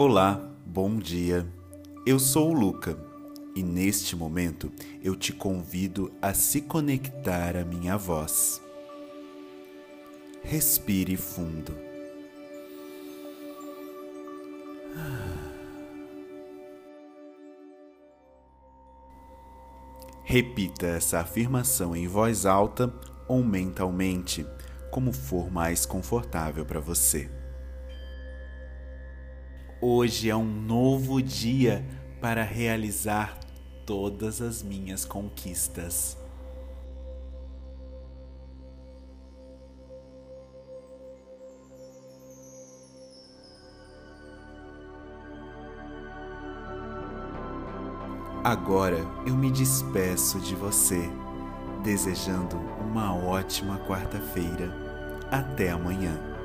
Olá, bom dia. Eu sou o Luca e neste momento eu te convido a se conectar à minha voz. Respire fundo. Repita essa afirmação em voz alta ou mentalmente, como for mais confortável para você. Hoje é um novo dia para realizar todas as minhas conquistas. Agora eu me despeço de você, desejando uma ótima quarta-feira. Até amanhã.